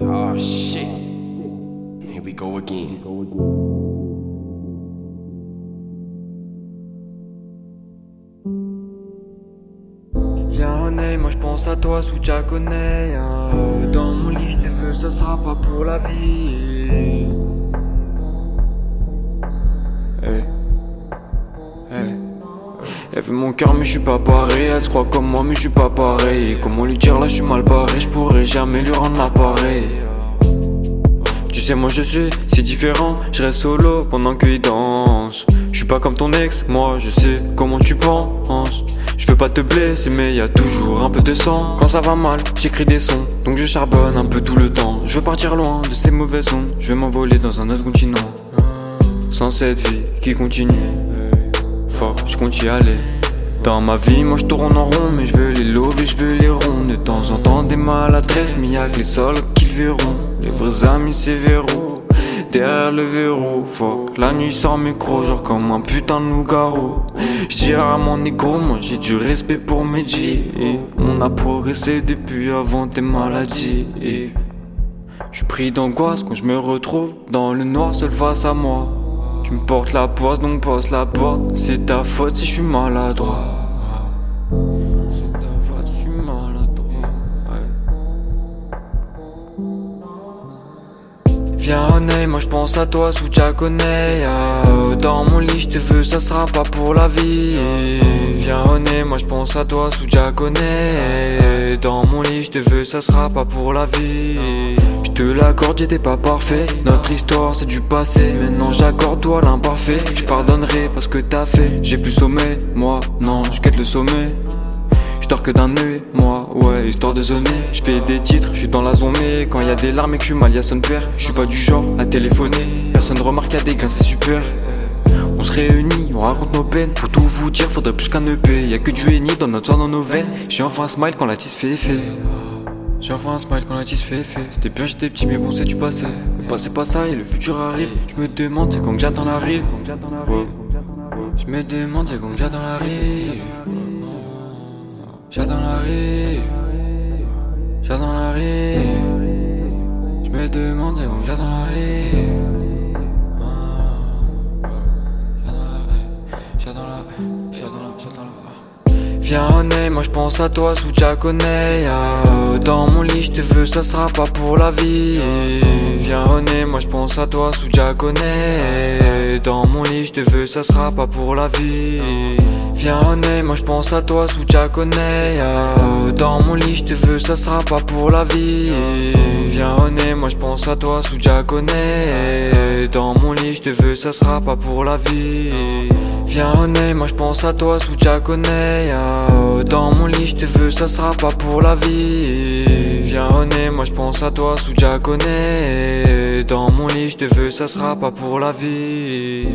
Oh shit. Here we go again. Viens René, moi je pense à toi sous Jack. Dans mon lit, je feux, ça sera pas pour la vie. Elle veut mon cœur mais je suis pas pareil. Elle se croit comme moi mais je suis pas pareil. Comment lui dire là je suis mal barré. Je pourrais jamais lui rendre l'appareil. Tu sais moi je suis si différent. Je reste solo pendant qu'il danse. Je suis pas comme ton ex Moi je sais comment tu penses. Je veux pas te blesser mais y a toujours un peu de sang. Quand ça va mal j'écris des sons. Donc je charbonne un peu tout le temps. Je veux partir loin de ces mauvais sons Je vais m'envoler dans un autre continent. Sans cette vie qui continue Fort je compte y aller dans ma vie, moi je tourne en rond, mais je veux les lover, je veux les ronds. De temps en temps, des maladresses, mais y'a que les sols qui verront. Les vrais amis, c'est verrou. Derrière le verrou, fuck, la nuit sans micro, genre comme un putain de loup-garou. J'dirais à mon écho, moi j'ai du respect pour mes G. On a progressé depuis avant tes maladies. Je suis pris d'angoisse quand je me retrouve dans le noir seul face à moi. Tu me portes la poisse donc passe la porte. C'est ta faute si je suis maladroit. C'est ta faute si je suis maladroit. Viens René, moi je pense à toi sous Jaconet Dans mon lit je te veux, ça sera pas pour la vie Viens René, moi je pense à toi sous Jaconet Dans mon lit je te veux, ça sera pas pour la vie. Je te l'accorde, j'étais pas parfait. Notre histoire c'est du passé. Maintenant j'accorde toi l'imparfait. Je pardonnerai parce que t'as fait. J'ai plus sommet, moi non, je quitte le sommet. Que d'un œil, moi, ouais, histoire de zoner. Je fais des titres, je dans la zone, mais quand y a des larmes et que je suis mal, y'a son père. Je suis pas du genre à téléphoner. Personne remarque, y'a des gains, c'est super. On raconte nos peines. Pour tout vous dire, faudrait plus qu'un EP. Y'a que du henny dans notre sang, dans nos veines. J'ai enfin un smile quand la tisse fait effet. J'ai enfin un smile quand la tisse fait effet. C'était bien, j'étais petit, mais bon, c'est du passé. Le passé pas ça et le futur arrive. Je me demande, c'est quand que j'attends l'arrive. Je me demande, c'est quand que j'attends l'arrive. J'attends la rive, j'attends la rive. Je me demande j'attends la rive. J'attends Moi je pense à toi sous Jaconet. Dans mon lit je te veux, ça sera pas pour la vie. Viens René, moi je pense à toi sous Jaconet. Dans mon lit je te veux, ça sera pas pour la vie. Viens René, moi je pense à toi sous Jaconet Dans mon lit je te veux, ça sera pas pour la vie. Viens René, moi je pense à toi sous Jaconet Dans mon lit je te veux, ça sera pas pour la vie. Viens René, moi je pense à toi sous Jaconet Dans mon lit je te veux, ça sera pas pour la vie. Viens René, moi je pense à toi sous Jaconet Dans mon lit je te veux, ça sera pas pour la vie